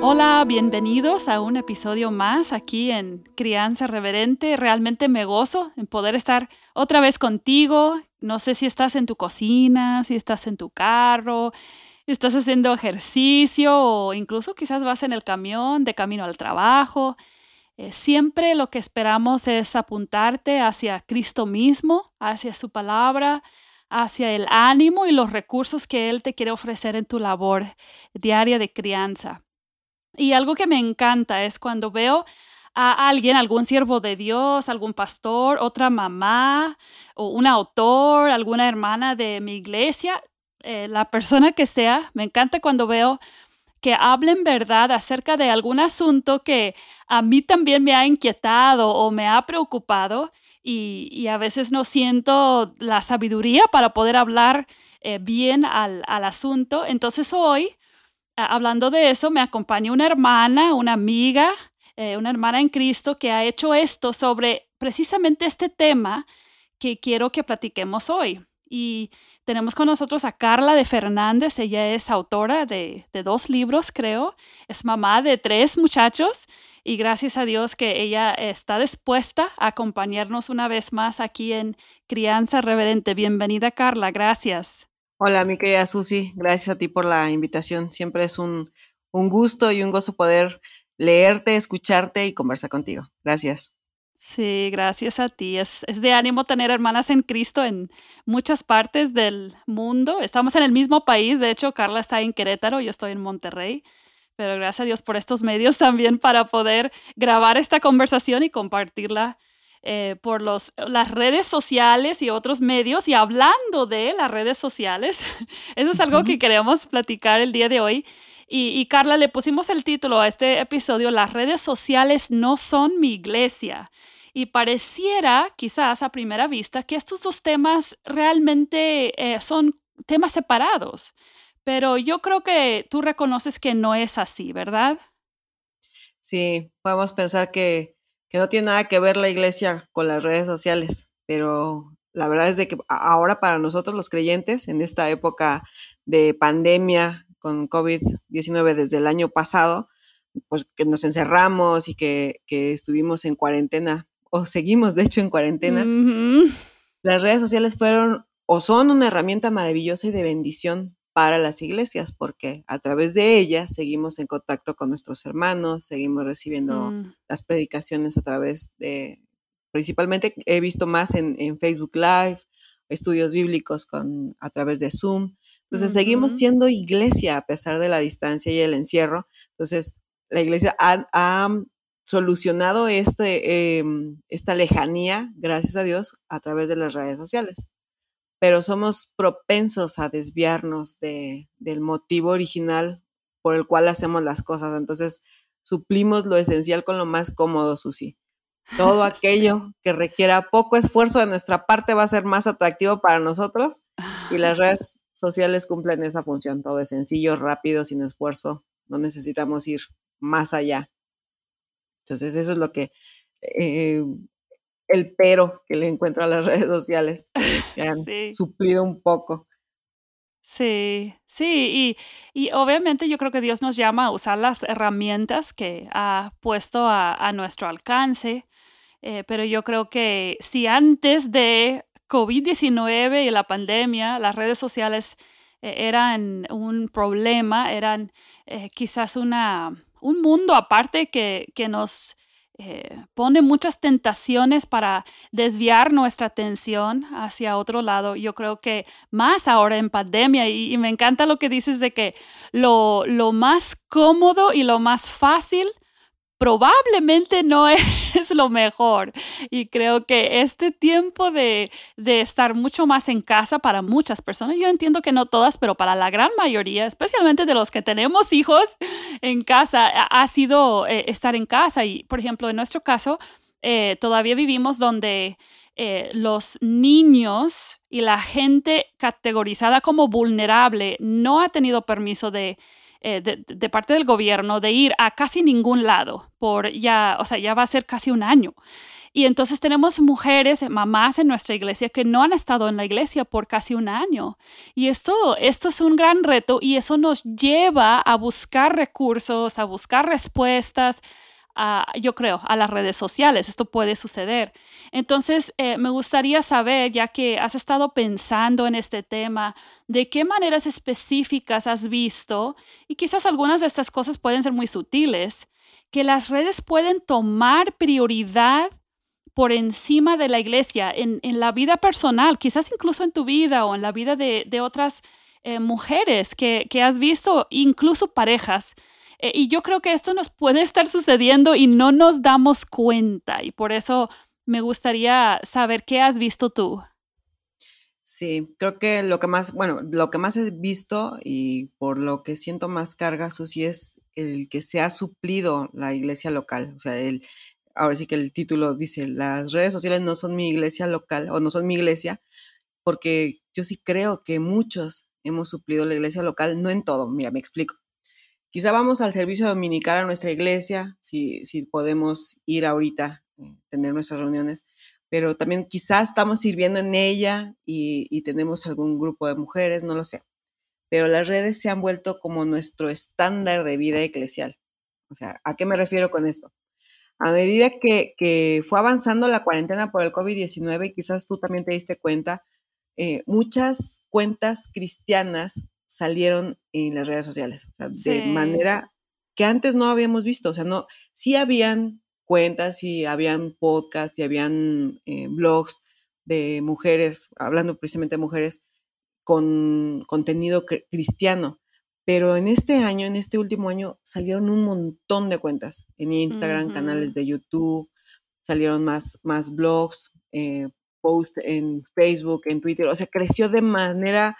Hola, bienvenidos a un episodio más aquí en Crianza Reverente. Realmente me gozo en poder estar otra vez contigo. No sé si estás en tu cocina, si estás en tu carro, estás haciendo ejercicio o incluso quizás vas en el camión de camino al trabajo. Eh, siempre lo que esperamos es apuntarte hacia Cristo mismo, hacia su palabra, hacia el ánimo y los recursos que Él te quiere ofrecer en tu labor diaria de crianza. Y algo que me encanta es cuando veo a alguien, algún siervo de Dios, algún pastor, otra mamá o un autor, alguna hermana de mi iglesia, eh, la persona que sea, me encanta cuando veo que hablen verdad acerca de algún asunto que a mí también me ha inquietado o me ha preocupado y, a veces no siento la sabiduría para poder hablar eh, bien al, al asunto. Entonces hoy hablando de eso, me acompaña una hermana, una amiga, eh, una hermana en Cristo que ha hecho esto sobre precisamente este tema que quiero que platiquemos hoy. Y tenemos con nosotros a Carla de Fernández. Ella es autora de, de, dos libros, creo. Es mamá de tres muchachos. Y gracias a Dios que ella está dispuesta a acompañarnos una vez más aquí en Crianza Reverente. Bienvenida, Carla. Gracias. Hola, mi querida Susi, gracias a ti por la invitación. Siempre es un, un gusto y un gozo poder leerte, escucharte y conversar contigo. Gracias. Sí, gracias a ti. Es, es, de ánimo tener hermanas en Cristo en muchas partes del mundo. Estamos en el mismo país, de hecho, Carla está en Querétaro, yo estoy en Monterrey, pero gracias a Dios por estos medios también para poder grabar esta conversación y compartirla eh, por los, las redes sociales y otros medios. Y hablando de las redes sociales, eso es algo que queremos platicar el día de hoy. Y, Carla, le pusimos el título a este episodio, Las redes sociales no son mi iglesia. Y pareciera, quizás a primera vista, que estos dos temas realmente eh, son temas separados. Pero yo creo que tú reconoces que no es así, ¿verdad? Sí, podemos pensar que que no tiene nada que ver la iglesia con las redes sociales, pero la verdad es de que ahora para nosotros los creyentes, en esta época de pandemia con COVID-19 desde el año pasado, pues que nos encerramos y que, estuvimos en cuarentena, o seguimos de hecho en cuarentena, las redes sociales fueron o son una herramienta maravillosa y de bendición para las iglesias, porque a través de ellas seguimos en contacto con nuestros hermanos, seguimos recibiendo mm. las predicaciones a través de, principalmente he visto más en, Facebook Live, estudios bíblicos con, a través de Zoom. Entonces, seguimos siendo iglesia a pesar de la distancia y el encierro. Entonces, la iglesia ha, solucionado este, em, esta lejanía, gracias a Dios, a través de las redes sociales pero somos propensos a desviarnos de, del motivo original por el cual hacemos las cosas. Entonces, suplimos lo esencial con lo más cómodo, Susi. Todo aquello que requiera poco esfuerzo de nuestra parte va a ser más atractivo para nosotros y las redes sociales cumplen esa función. Todo es sencillo, rápido, sin esfuerzo. No necesitamos ir más allá. Entonces, eso es lo que eh, el pero que le encuentro a las redes sociales, que han suplido un poco. Sí, sí, y, y, obviamente yo creo que Dios nos llama a usar las herramientas que ha puesto a, nuestro alcance, eh, pero yo creo que si antes de COVID-19 y la pandemia las redes sociales eh, eran un problema, eran eh, quizás una, un mundo aparte que, que nos eh, pone muchas tentaciones para desviar nuestra atención hacia otro lado. Yo creo que más ahora en pandemia, y, me encanta lo que dices de que lo, lo, más cómodo y lo más fácil probablemente no es lo mejor. Y creo que este tiempo de, estar mucho más en casa para muchas personas, yo entiendo que no todas, pero para la gran mayoría, especialmente de los que tenemos hijos en casa, ha, sido eh, estar en casa. Y, por ejemplo, en nuestro caso, eh, todavía vivimos donde eh, los niños y la gente categorizada como vulnerable no ha tenido permiso de, eh, de, parte del gobierno de ir a casi ningún lado por ya, o sea, ya va a ser casi un año. Y entonces tenemos mujeres, mamás en nuestra iglesia que no han estado en la iglesia por casi un año. Y esto, esto es un gran reto y eso nos lleva a buscar recursos, a buscar respuestas, yo creo, a las redes sociales. Esto puede suceder. Entonces, eh, me gustaría saber, ya que has estado pensando en este tema, de qué maneras específicas has visto, y quizás algunas de estas cosas pueden ser muy sutiles, que las redes pueden tomar prioridad por encima de la iglesia en, la vida personal, quizás incluso en tu vida o en la vida de, otras eh, mujeres que, que has visto, incluso parejas eh, y yo creo que esto nos puede estar sucediendo y no nos damos cuenta. Y por eso me gustaría saber qué has visto tú. Sí, creo que lo que más, bueno, lo que más he visto y por lo que siento más carga, Susi, es el que se ha suplido la iglesia local. O sea, el, ahora sí que el título dice, las redes sociales no son mi iglesia local o no son mi iglesia, porque yo sí creo que muchos hemos suplido la iglesia local, no en todo, mira, me explico. Quizá vamos al servicio dominical a nuestra iglesia, si, si podemos ir ahorita, eh, tener nuestras reuniones, pero también quizás estamos sirviendo en ella y, tenemos algún grupo de mujeres, no lo sé. Pero las redes se han vuelto como nuestro estándar de vida eclesial. O sea, ¿a qué me refiero con esto? A medida que, que fue avanzando la cuarentena por el COVID-19, quizás tú también te diste cuenta, eh, muchas cuentas cristianas salieron en las redes sociales, o sea, de manera que antes no habíamos visto, o sea, no, sí habían cuentas y habían podcasts y habían eh, blogs de mujeres, hablando precisamente de mujeres con contenido cristiano, pero en este año, en este último año, salieron un montón de cuentas en Instagram, canales de YouTube, salieron más, más blogs, eh, posts en Facebook, en Twitter, o sea, creció de manera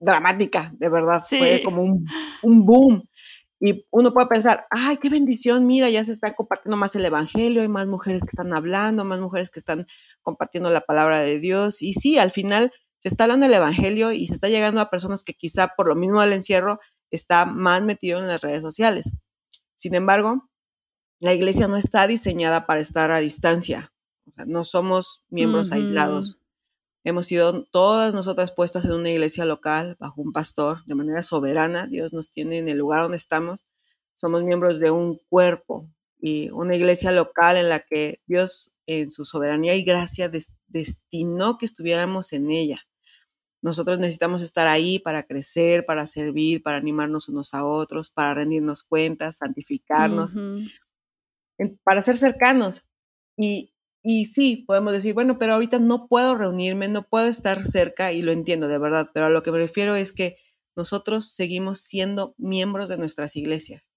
dramática, de verdad. Fue como un, un, boom. Y uno puede pensar, ay, qué bendición, mira, ya se está compartiendo más el Evangelio, hay más mujeres que están hablando, más mujeres que están compartiendo la palabra de Dios. Y sí, al final se está hablando del Evangelio y se está llegando a personas que quizá por lo mismo del encierro está más metido en las redes sociales. Sin embargo, la iglesia no está diseñada para estar a distancia. O sea, no somos miembros aislados. Hemos sido todas nosotras puestas en una iglesia local bajo un pastor de manera soberana. Dios nos tiene en el lugar donde estamos. Somos miembros de un cuerpo y una iglesia local en la que Dios en su soberanía y gracia destinó que estuviéramos en ella. Nosotros necesitamos estar ahí para crecer, para servir, para animarnos unos a otros, para rendirnos cuentas, santificarnos, para ser cercanos. Y y sí, podemos decir, bueno, pero ahorita no puedo reunirme, no puedo estar cerca y lo entiendo de verdad, pero a lo que me refiero es que nosotros seguimos siendo miembros de nuestras iglesias.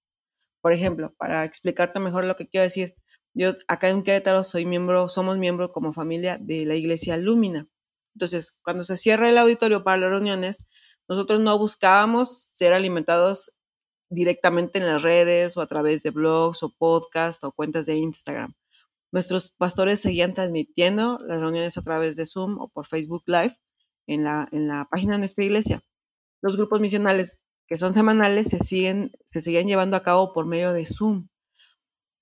Por ejemplo, para explicarte mejor lo que quiero decir, yo acá en Querétaro soy miembro, somos miembro como familia de la iglesia Lumina. Entonces, cuando se cierra el auditorio para las reuniones, nosotros no buscábamos ser alimentados directamente en las redes o a través de blogs o podcasts o cuentas de Instagram. Nuestros pastores seguían transmitiendo las reuniones a través de Zoom o por Facebook Live en la, en la página de nuestra iglesia. Los grupos misionales que son semanales se siguen, se siguen llevando a cabo por medio de Zoom.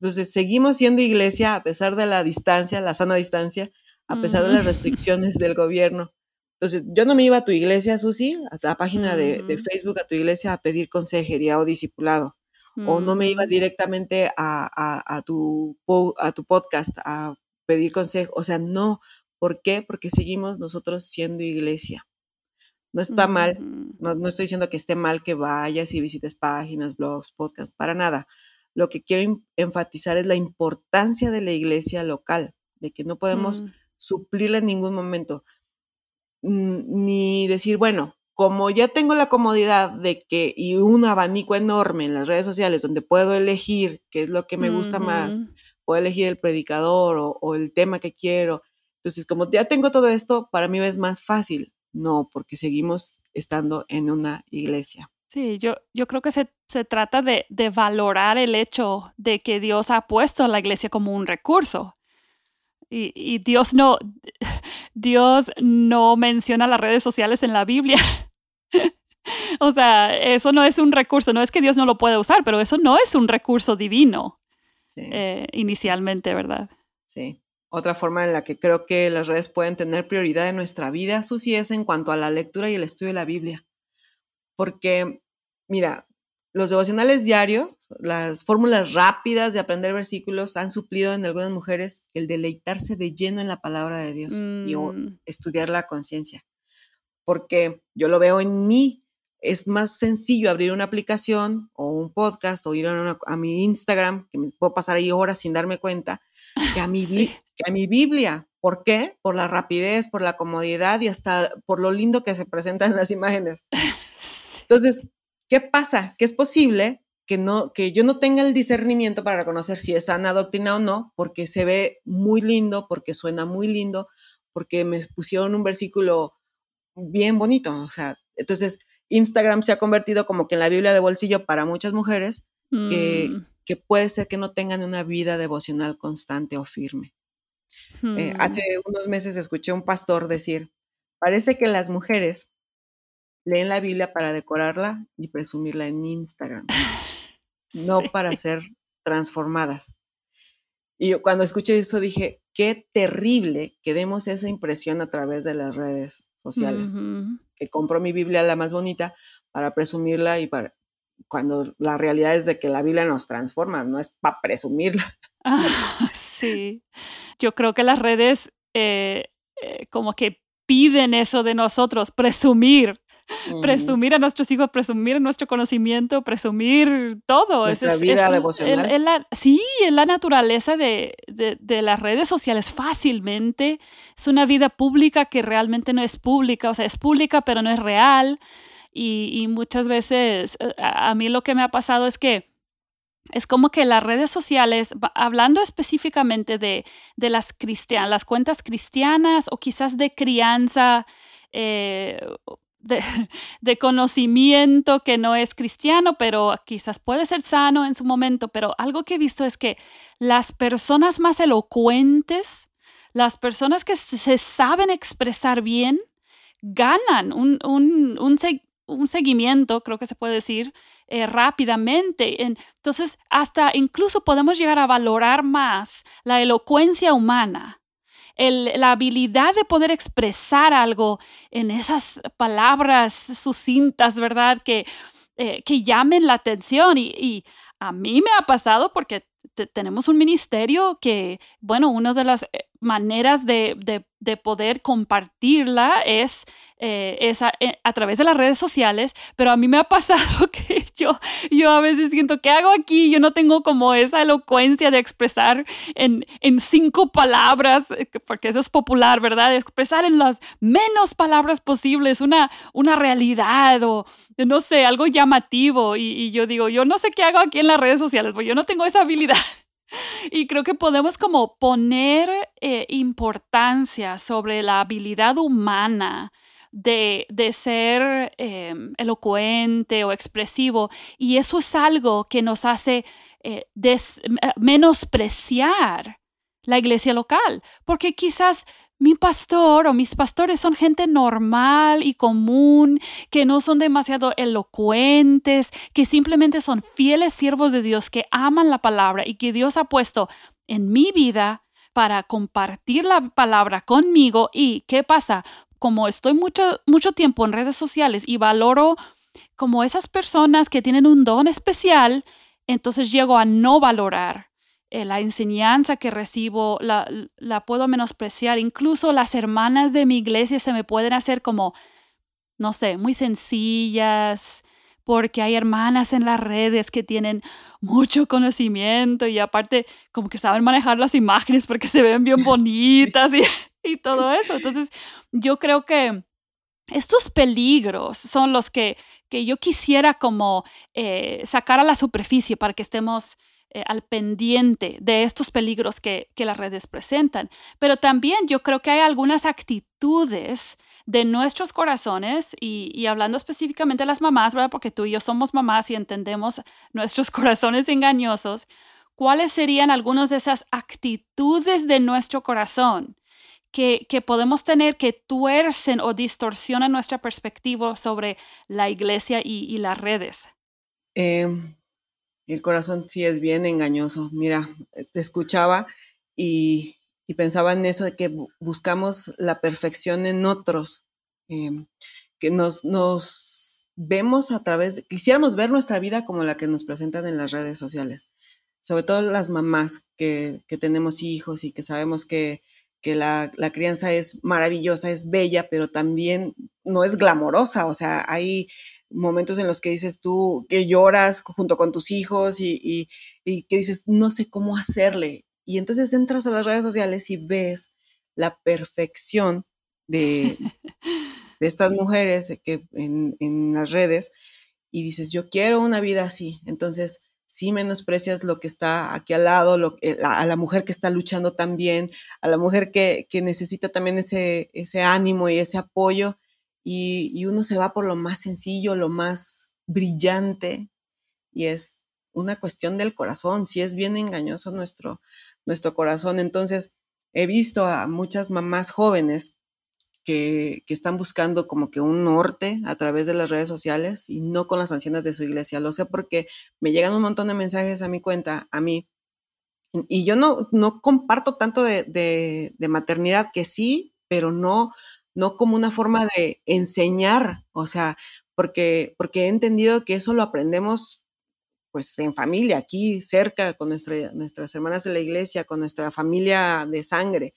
Entonces, seguimos siendo iglesia a pesar de la distancia, la sana distancia, a pesar de las restricciones del gobierno. Entonces, yo no me iba a tu iglesia, Susi, a la página de, de, Facebook, a tu iglesia, a pedir consejería o discipulado o no me iba mm. directamente a, tu, a tu podcast a pedir consejo. O sea, no. ¿Por qué? Porque seguimos nosotros siendo iglesia. No está mal, no, no, estoy diciendo que esté mal que vayas y visites páginas, blogs, podcasts, para nada. Lo que quiero enfatizar es la importancia de la iglesia local, de que no podemos mm. suplirla en ningún momento. Mm, ni decir, bueno, como ya tengo la comodidad de que y un abanico enorme en las redes sociales donde puedo elegir qué es lo que me gusta más, puedo elegir el predicador o, o, el tema que quiero. Entonces, como ya tengo todo esto, para mí es más fácil. No, porque seguimos estando en una iglesia. Sí, yo, yo creo que se, se trata de, de, valorar el hecho de que Dios ha puesto a la iglesia como un recurso. Y, y, Dios no, Dios no menciona las redes sociales en la Biblia. o sea, eso no es un recurso, no es que Dios no lo pueda usar, pero eso no es un recurso divino sí. eh, inicialmente, ¿verdad? Sí. Otra forma en la que creo que las redes pueden tener prioridad en nuestra vida, Susi, es en cuanto a la lectura y el estudio de la Biblia. Porque, mira, los devocionales diarios, las fórmulas rápidas de aprender versículos han suplido en algunas mujeres el deleitarse de lleno en la palabra de Dios mm. y estudiar la conciencia. Porque yo lo veo en mí, es más sencillo abrir una aplicación o un podcast o ir a, una, a mi Instagram, que me puedo pasar ahí horas sin darme cuenta, que a, mi, sí. que a mi Biblia. ¿Por qué? Por la rapidez, por la comodidad y hasta por lo lindo que se presentan las imágenes. Entonces, ¿qué pasa? Que es posible que, no, que yo no tenga el discernimiento para reconocer si es sana doctrina o no, porque se ve muy lindo, porque suena muy lindo, porque me pusieron un versículo bien bonito. O sea, entonces Instagram se ha convertido como que en la Biblia de bolsillo para muchas mujeres mm. que, que, puede ser que no tengan una vida devocional constante o firme. Mm. Eh, hace unos meses escuché un pastor decir, parece que las mujeres leen la Biblia para decorarla y presumirla en Instagram, no sí. para ser transformadas. Y yo cuando escuché eso dije, qué terrible que demos esa impresión a través de las redes sociales, uh -huh. que compro mi Biblia la más bonita para presumirla y para cuando la realidad es de que la Biblia nos transforma, no es para presumirla. Ah, sí, yo creo que las redes eh, eh, como que piden eso de nosotros, presumir, Uh -huh. presumir a nuestros hijos, presumir nuestro conocimiento, presumir todo. Nuestra es, vida es, devocional. Es, la, sí, es la naturaleza de, de, de, las redes sociales fácilmente. Es una vida pública que realmente no es pública, o sea, es pública pero no es real. Y, y muchas veces eh, a, a mí lo que me ha pasado es que es como que las redes sociales, hablando específicamente de, de las cristianas, las cuentas cristianas o quizás de crianza, eh, de, conocimiento que no es cristiano, pero quizás puede ser sano en su momento, pero algo que he visto es que las personas más elocuentes, las personas que se saben expresar bien, ganan un, un, un, un seguimiento, creo que se puede decir, eh, rápidamente. Entonces, hasta incluso podemos llegar a valorar más la elocuencia humana la habilidad de poder expresar algo en esas palabras sucintas, ¿verdad? Que, eh, que llamen la atención. Y, a mí me ha pasado porque tenemos un ministerio que, bueno, una de las eh, maneras de, de, de poder compartirla es, eh, es a, través de las redes sociales, pero a mí me ha pasado que yo, yo a veces siento, ¿qué hago aquí? Yo no tengo como esa elocuencia de expresar en, en cinco palabras, eh, porque eso es popular, ¿verdad? Expresar en las menos palabras posibles una, una realidad o, no sé, algo llamativo. Y, y yo digo, yo no sé qué hago aquí en las redes sociales, porque yo no tengo esa habilidad. Y creo que podemos como poner eh, importancia sobre la habilidad humana de, de ser eh, elocuente o expresivo. Y eso es algo que nos hace eh, des, menospreciar la iglesia local, porque quizás mi pastor o mis pastores son gente normal y común, que no son demasiado elocuentes, que simplemente son fieles siervos de Dios, que aman la palabra y que Dios ha puesto en mi vida para compartir la palabra conmigo. ¿Y qué pasa? Como estoy mucho, mucho tiempo en redes sociales y valoro como esas personas que tienen un don especial, entonces llego a no valorar eh, la enseñanza que recibo la, la, puedo menospreciar. Incluso las hermanas de mi iglesia se me pueden hacer como, no sé, muy sencillas, porque hay hermanas en las redes que tienen mucho conocimiento y aparte como que saben manejar las imágenes porque se ven bien bonitas sí. y, y todo eso. Entonces, yo creo que estos peligros son los que, que yo quisiera como eh, sacar a la superficie para que estemos eh, al pendiente de estos peligros que, que, las redes presentan. Pero también yo creo que hay algunas actitudes de nuestros corazones y, hablando específicamente de las mamás, ¿verdad? Porque tú y yo somos mamás y entendemos nuestros corazones engañosos. ¿Cuáles serían algunas de esas actitudes de nuestro corazón que, podemos tener que tuercen o distorsionan nuestra perspectiva sobre la iglesia y, las redes? Em, el corazón sí es bien engañoso. Mira, te escuchaba y, pensaba en eso de que buscamos la perfección en otros, em, que nos, nos vemos a través, quisiéramos ver nuestra vida como la que nos presentan en las redes sociales, sobre todo las mamás que, que tenemos hijos y que sabemos que que la, crianza es maravillosa, es bella, pero también no es glamorosa. O sea, hay momentos en los que dices tú que lloras junto con tus hijos y, que dices, no sé cómo hacerle. Y entonces entras a las redes sociales y ves la perfección de, de estas mujeres que en, en las redes y dices, yo quiero una vida así. Entonces, sí menosprecias lo que está aquí al lado, eh, a la mujer que está luchando también, a la mujer que, necesita también ese, ese ánimo y ese apoyo, y, uno se va por lo más sencillo, lo más brillante, y es una cuestión del corazón, si es bien engañoso nuestro, nuestro corazón. Entonces, he visto a muchas mamás jóvenes que, están buscando como que un norte a través de las redes sociales y no con las ancianas de su iglesia. Lo sé porque me llegan un montón de mensajes a mi cuenta, a mí, y yo no, no comparto tanto de, maternidad, que sí, pero no, no como una forma de enseñar, o sea, porque, porque he entendido que eso lo aprendemos pues en familia, aquí cerca, con nuestras hermanas de la iglesia, con nuestra familia de sangre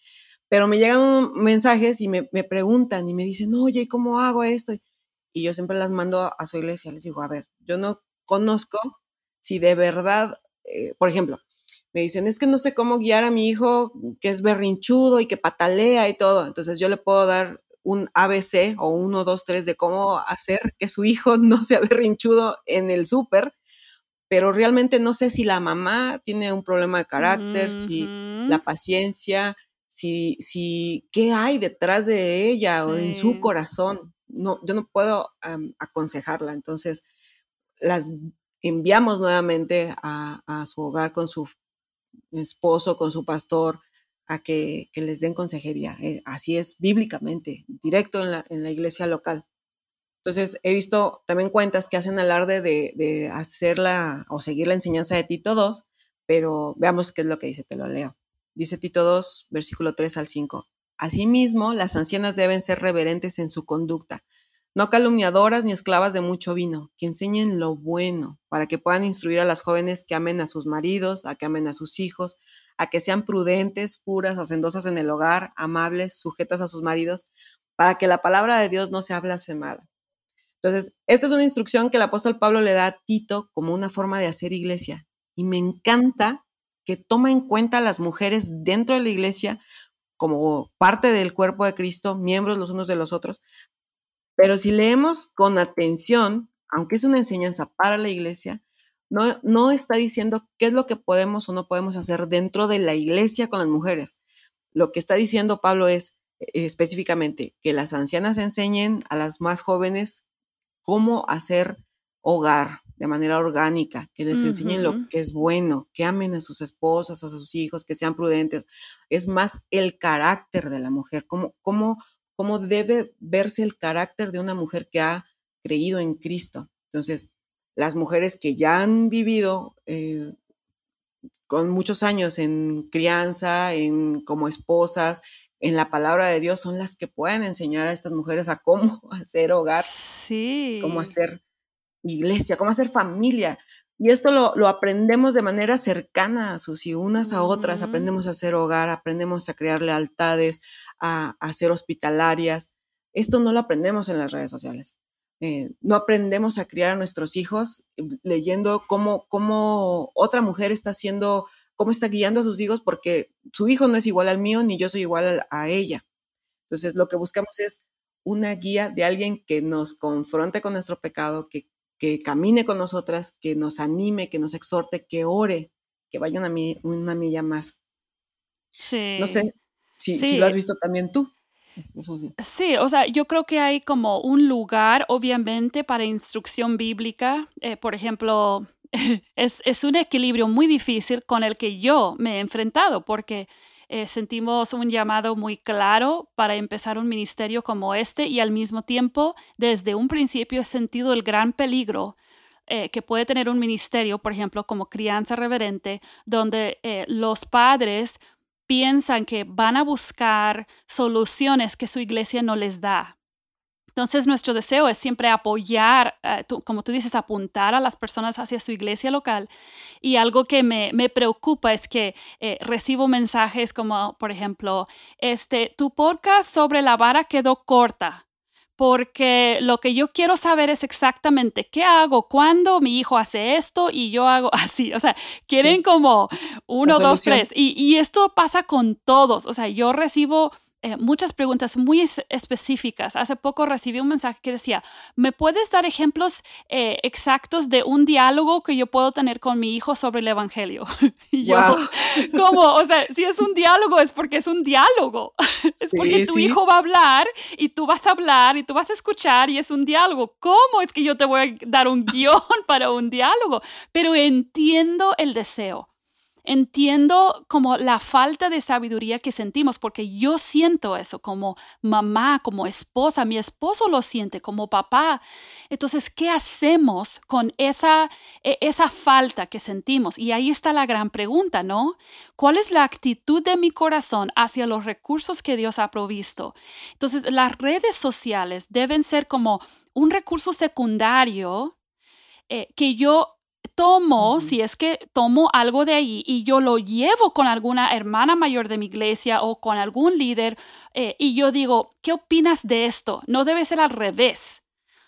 pero me llegan mensajes y me, preguntan y me dicen, oye, ¿cómo hago esto? Y yo siempre las mando a, su iglesia, les digo, a ver, yo no conozco si de verdad, eh, por ejemplo, me dicen, es que no sé cómo guiar a mi hijo que es berrinchudo y que patalea y todo. Entonces yo le puedo dar un ABC o uno, dos, tres de cómo hacer que su hijo no sea berrinchudo en el súper, pero realmente no sé si la mamá tiene un problema de carácter, si la paciencia, si, si, qué hay detrás de ella o en su corazón. No, yo no puedo aconsejarla. Entonces, las enviamos nuevamente a, su hogar con su esposo, con su pastor, a que, les den consejería. Eh, así es bíblicamente, directo en la, en la, iglesia local. Entonces, he visto también cuentas que hacen alarde de, de hacerla o seguir la enseñanza de Tito 2, pero veamos qué es lo que dice, te lo leo. Dice Tito 2, versículo 3 al 5. Asimismo, las ancianas deben ser reverentes en su conducta, no calumniadoras ni esclavas de mucho vino, que enseñen lo bueno, para que puedan instruir a las jóvenes que amen a sus maridos, a que amen a sus hijos, a que sean prudentes, puras, hacendosas en el hogar, amables, sujetas a sus maridos, para que la palabra de Dios no sea blasfemada. Entonces, esta es una instrucción que el apóstol Pablo le da a Tito como una forma de hacer iglesia. Y me encanta que toma en cuenta a las mujeres dentro de la iglesia como parte del cuerpo de Cristo, miembros los unos de los otros. Pero si leemos con atención, aunque es una enseñanza para la iglesia, no, no está diciendo qué es lo que podemos o no podemos hacer dentro de la iglesia con las mujeres. Lo que está diciendo Pablo es eh, específicamente que las ancianas enseñen a las más jóvenes cómo hacer hogar, de manera orgánica, que les enseñen lo que es bueno, que amen a sus esposas, a sus hijos, que sean prudentes. Es más el carácter de la mujer, cómo, cómo, cómo debe verse el carácter de una mujer que ha creído en Cristo. Entonces, las mujeres que ya han vivido eh, con muchos años en crianza, en como esposas, en la palabra de Dios, son las que pueden enseñar a estas mujeres a cómo hacer hogar, sí. cómo hacer iglesia, cómo hacer familia. Y esto lo, aprendemos de manera cercana a sus y unas a otras. Aprendemos a hacer hogar, aprendemos a crear lealtades, a, a ser hospitalarias. Esto no lo aprendemos en las redes sociales. Eh, no aprendemos a criar a nuestros hijos eh, leyendo cómo, cómo otra mujer está haciendo, cómo está guiando a sus hijos, porque su hijo no es igual al mío ni yo soy igual a ella. Entonces, lo que buscamos es una guía de alguien que nos confronte con nuestro pecado, que, que camine con nosotras, que nos anime, que nos exhorte, que ore, que vaya una, una milla más. Sí. No sé si, si lo has visto también tú. Este, sí, o sea, yo creo que hay como un lugar, obviamente, para instrucción bíblica. Eh, por ejemplo, es, es, un equilibrio muy difícil con el que yo me he enfrentado, porque eh, sentimos un llamado muy claro para empezar un ministerio como este y al mismo tiempo, desde un principio, he sentido el gran peligro eh, que puede tener un ministerio, por ejemplo, como crianza reverente, donde los padres piensan que van a buscar soluciones que su iglesia no les da. Entonces, nuestro deseo es siempre apoyar, eh, como tú dices, apuntar a las personas hacia su iglesia local. Y algo que me, preocupa es que eh, recibo mensajes como, por ejemplo, este, tu podcast sobre la vara quedó corta porque lo que yo quiero saber es exactamente qué hago cuando mi hijo hace esto y yo hago así. O sea, quieren como uno, dos, tres. Y, y, esto pasa con todos. O sea, yo recibo eh, muchas preguntas muy específicas. Hace poco recibí un mensaje que decía, ¿me puedes dar ejemplos eh, exactos de un diálogo que yo puedo tener con mi hijo sobre el Evangelio? y yo, ¿cómo? O sea, si es un diálogo es porque es un diálogo. es porque tu hijo va a hablar y tú vas a hablar y tú vas a escuchar y es un diálogo. ¿Cómo es que yo te voy a dar un guion para un diálogo? Pero entiendo el deseo entiendo como la falta de sabiduría que sentimos, porque yo siento eso como mamá, como esposa, mi esposo lo siente como papá. Entonces, ¿qué hacemos con esa, e, esa falta que sentimos? Y ahí está la gran pregunta, ¿no? ¿Cuál es la actitud de mi corazón hacia los recursos que Dios ha provisto? Entonces, las redes sociales deben ser como un recurso secundario eh, que yo tomo, si es que tomo algo de ahí y yo lo llevo con alguna hermana mayor de mi iglesia o con algún líder eh, y yo digo, ¿qué opinas de esto? No debe ser al revés.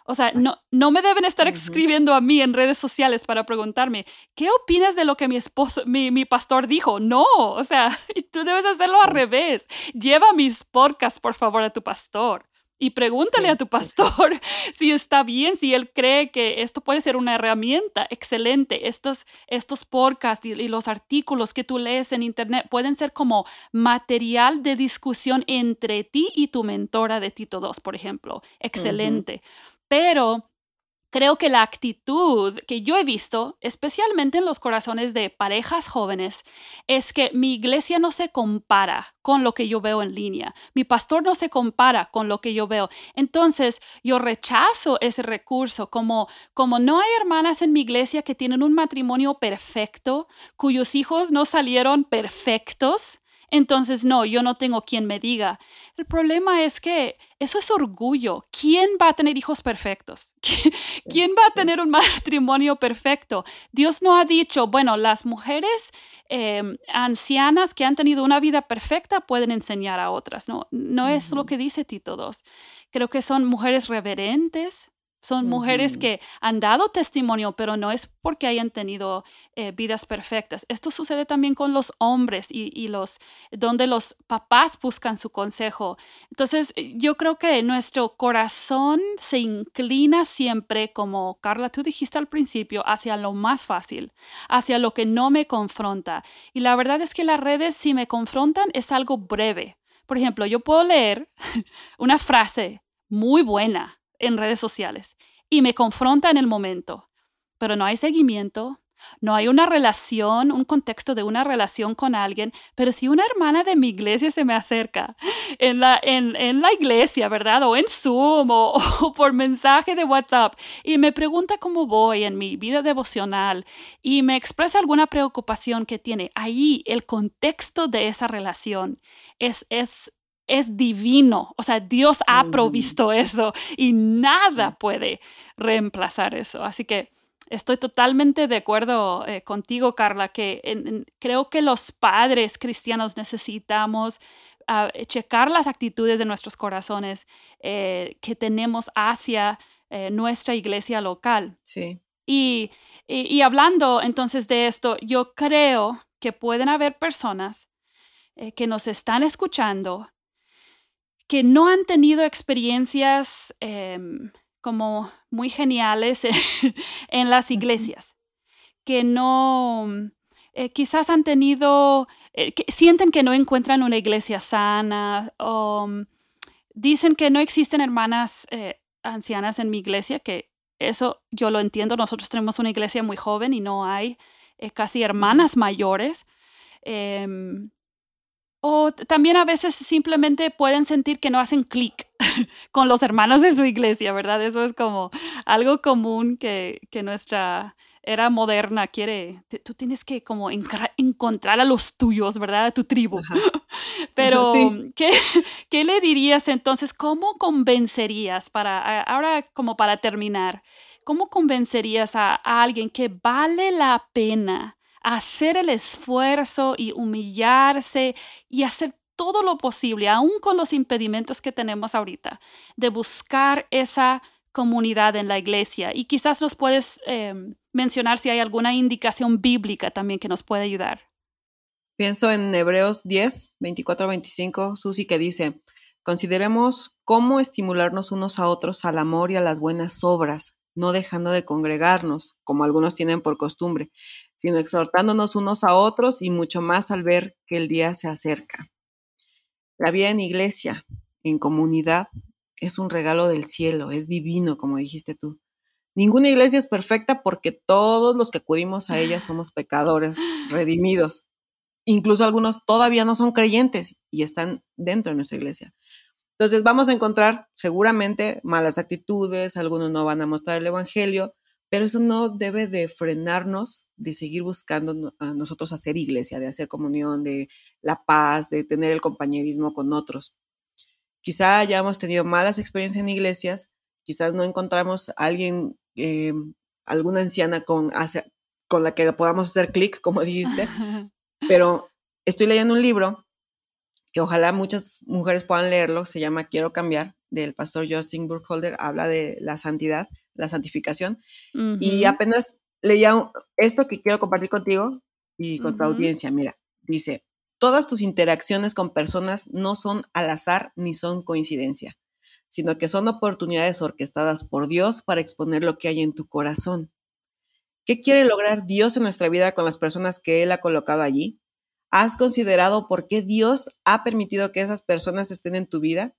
O sea, no, no me deben estar escribiendo a mí en redes sociales para preguntarme, ¿qué opinas de lo que mi esposo, mi, mi pastor dijo? No, o sea, tú debes hacerlo al revés. Lleva mis podcasts, por favor, a tu pastor. Y pregúntale a tu pastor si está bien, si él cree que esto puede ser una herramienta excelente. Estos, estos podcasts y, los artículos que tú lees en internet pueden ser como material de discusión entre ti y tu mentora de Tito 2, por ejemplo. Excelente. Pero Creo que la actitud que yo he visto, especialmente en los corazones de parejas jóvenes, es que mi iglesia no se compara con lo que yo veo en línea. Mi pastor no se compara con lo que yo veo. Entonces, yo rechazo ese recurso como, como no hay hermanas en mi iglesia que tienen un matrimonio perfecto, cuyos hijos no salieron perfectos. Entonces, no, yo no tengo quien me diga. El problema es que eso es orgullo. ¿Quién va a tener hijos perfectos? ¿Quién va a tener un matrimonio perfecto? Dios no ha dicho, bueno, las mujeres em, ancianas que han tenido una vida perfecta pueden enseñar a otras. No, no es lo que dice Tito 2. Creo que son mujeres reverentes, son mujeres que han dado testimonio, pero no es porque hayan tenido eh, vidas perfectas. Esto sucede también con los hombres y, los, donde los papás buscan su consejo. Entonces, eh, yo creo que nuestro corazón se inclina siempre, como Carla, tú dijiste al principio, hacia lo más fácil, hacia lo que no me confronta. Y la verdad es que las redes, si me confrontan, es algo breve. Por ejemplo, yo puedo leer una frase muy buena en redes sociales y me confronta en el momento, pero no hay seguimiento, no hay una relación, un contexto de una relación con alguien, pero si una hermana de mi iglesia se me acerca en la, en, la iglesia, ¿verdad? O en Zoom o, o, por mensaje de WhatsApp y me pregunta cómo voy en mi vida devocional y me expresa alguna preocupación que tiene, ahí el contexto de esa relación es, es es divino, o sea, Dios ha provisto eso y nada puede reemplazar eso. Así que estoy totalmente de acuerdo eh, contigo, Carla, que creo que los padres cristianos necesitamos ah, checar las actitudes de nuestros corazones eh, que tenemos hacia eh, nuestra iglesia local. Sí. y, y hablando entonces de esto, yo creo que pueden haber personas que nos están escuchando que no han tenido experiencias em, como muy geniales en las iglesias, que no, eh, quizás han tenido, eh, que sienten que no encuentran una iglesia sana, o mm, dicen que no existen hermanas eh, ancianas en mi iglesia, que eso yo lo entiendo, nosotros tenemos una iglesia muy joven y no hay casi hermanas mayores. Em, o también a veces simplemente pueden sentir que no hacen clic con los hermanos de su iglesia, ¿verdad? Eso es como algo común que, nuestra era moderna quiere. Tú tienes que como encontrar a los tuyos, ¿verdad? A tu tribu. Pero, ¿qué, ¿qué, le dirías entonces? ¿Cómo convencerías para, ahora como para terminar, cómo convencerías a alguien que vale la pena? Hacer el esfuerzo y humillarse y hacer todo lo posible, aún con los impedimentos que tenemos ahorita, de buscar esa comunidad en la iglesia. Y quizás nos puedes em, mencionar si hay alguna indicación bíblica también que nos puede ayudar. Pienso en Hebreos 10, 24, 25, Susi, que dice, consideremos cómo estimularnos unos a otros al amor y a las buenas obras, no dejando de congregarnos, como algunos tienen por costumbre, sino exhortándonos unos a otros y mucho más al ver que el día se acerca. La vida en iglesia, en comunidad, es un regalo del cielo, es divino, como dijiste tú. Ninguna iglesia es perfecta porque todos los que acudimos a ella somos pecadores redimidos. Incluso algunos todavía no son creyentes y están dentro de nuestra iglesia. Entonces vamos a encontrar seguramente malas actitudes, algunos no van a mostrar el Evangelio, pero eso no debe de frenarnos de seguir buscando a nosotros hacer iglesia, de hacer comunión, de la paz, de tener el compañerismo con otros. Quizá hayamos tenido malas experiencias en iglesias, quizás no encontramos a alguien, eh, alguna anciana con, con la que podamos hacer clic, como dijiste, pero estoy leyendo un libro que ojalá muchas mujeres puedan leerlo, se llama Quiero cambiar, del pastor Justin Burkholder, habla de la santidad, la santificación, y apenas leía esto que quiero compartir contigo y con tu audiencia, mira, dice, todas tus interacciones con personas no son al azar ni son coincidencia, sino que son oportunidades orquestadas por Dios para exponer lo que hay en tu corazón. ¿Qué quiere lograr Dios en nuestra vida con las personas que Él ha colocado allí? ¿Has considerado por qué Dios ha permitido que esas personas estén en tu vida?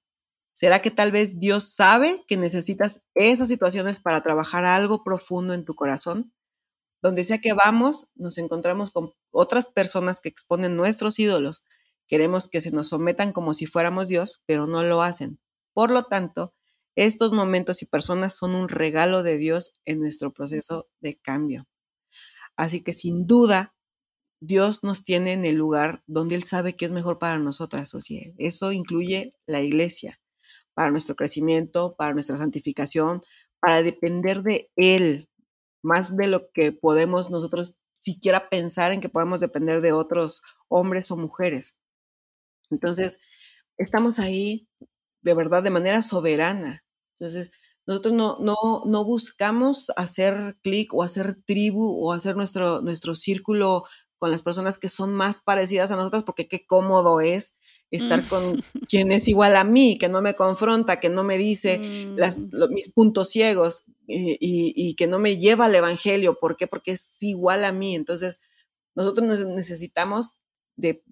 ¿Será que tal vez Dios sabe que necesitas esas situaciones para trabajar algo profundo en tu corazón? Donde sea que vamos, nos encontramos con otras personas que exponen nuestros ídolos. Queremos que se nos sometan como si fuéramos Dios, pero no lo hacen. Por lo tanto, estos momentos y personas son un regalo de Dios en nuestro proceso de cambio. Así que sin duda, Dios nos tiene en el lugar donde Él sabe que es mejor para nosotras, o eso incluye la iglesia, para nuestro crecimiento, para nuestra santificación, para depender de Él, más de lo que podemos nosotros siquiera pensar en que podemos depender de otros hombres o mujeres. Entonces, estamos ahí de verdad de manera soberana. Entonces, nosotros no, no, no buscamos hacer clic o hacer tribu o hacer nuestro, nuestro círculo con las personas que son más parecidas a nosotras, porque qué cómodo es estar mm. con quien es igual a mí, que no me confronta, que no me dice las, mm. mis puntos ciegos y, y, que no me lleva al Evangelio. ¿Por qué? Porque es igual a mí. Entonces, nosotros necesitamos de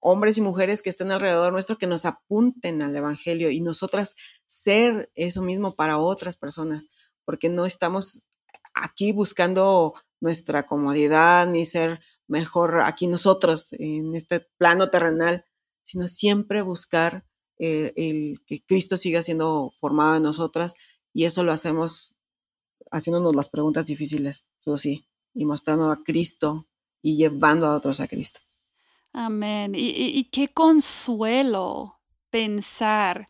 hombres y mujeres que estén alrededor nuestro que nos apunten al Evangelio y nosotras ser eso mismo para otras personas, porque no estamos aquí buscando nuestra comodidad ni ser mejor aquí nosotros en este plano terrenal, sino siempre buscar eh, el que Cristo siga siendo formado en nosotras y eso lo hacemos haciéndonos las preguntas difíciles, sí, y mostrando a Cristo y llevando a otros a Cristo. Amén. y qué consuelo pensar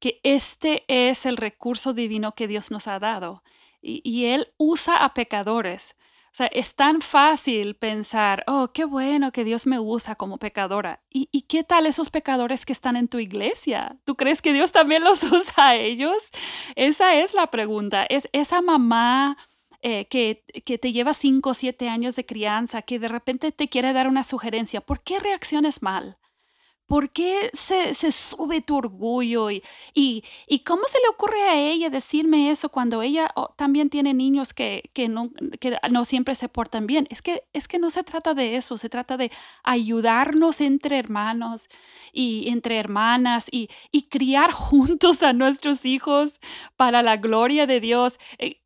que este es el recurso divino que Dios nos ha dado y, Él usa a pecadores sea, es tan fácil pensar, oh, qué bueno que Dios me usa como pecadora. ¿Y, qué tal esos pecadores que están en tu iglesia? ¿Tú crees que Dios también los usa a ellos? Esa es la pregunta. Es esa mamá eh, que, que, te lleva cinco o siete años de crianza, que de repente te quiere dar una sugerencia. ¿Por qué reacciones mal? ¿Por qué se, sube tu orgullo? Y, y, y, cómo se le ocurre a ella decirme eso cuando ella oh, también tiene niños que, que, no, que no siempre se portan bien? Es que, es que no se trata de eso, se trata de ayudarnos entre hermanos y entre hermanas y, y criar juntos a nuestros hijos para la gloria de Dios. Eh,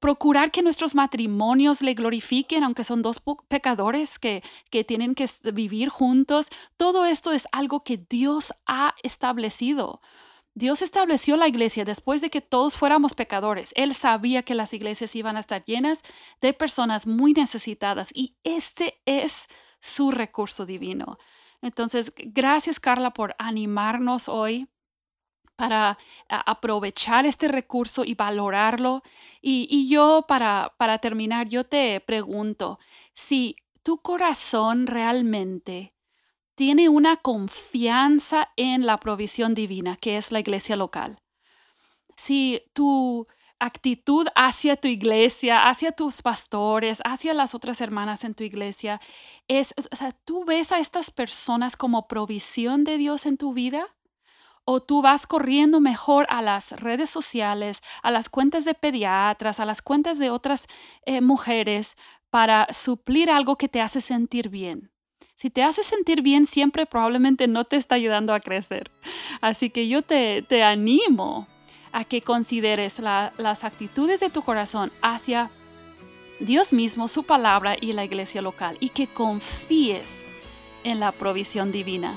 procurar que nuestros matrimonios le glorifiquen, aunque son dos pecadores que, que tienen que vivir juntos. Todo esto es algo que Dios ha establecido. Dios estableció la iglesia después de que todos fuéramos pecadores. Él sabía que las iglesias iban a estar llenas de personas muy necesitadas y este es su recurso divino. Entonces, gracias Carla por animarnos hoy para aprovechar este recurso y valorarlo. Y, yo, para, para terminar, yo te pregunto, si tu corazón realmente tiene una confianza en la provisión divina, que es la iglesia local. Si tu actitud hacia tu iglesia, hacia tus pastores, hacia las otras hermanas en tu iglesia, es, o sea, tú ves a estas personas como provisión de Dios en tu vida, o tú vas corriendo mejor a las redes sociales, a las cuentas de pediatras, a las cuentas de otras eh, mujeres para suplir algo que te hace sentir bien. Si te hace sentir bien, siempre probablemente no te está ayudando a crecer. Así que yo te, animo a que consideres las actitudes de tu corazón hacia Dios mismo, su palabra y la iglesia local y que confíes en la provisión divina.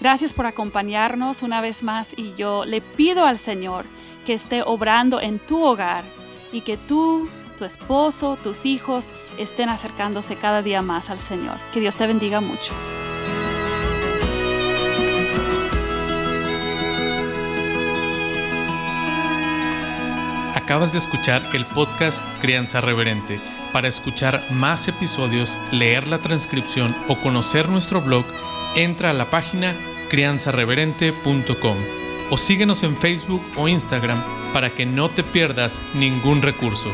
Gracias por acompañarnos una vez más y yo le pido al Señor que esté obrando en tu hogar y que tú, tu esposo, tus hijos, estén acercándose cada día más al Señor. Que Dios te bendiga mucho. Acabas de escuchar el podcast Crianza Reverente. Para escuchar más episodios, leer la transcripción o conocer nuestro blog, entra a la página crianzareverente.com o síguenos en Facebook o Instagram para que no te pierdas ningún recurso.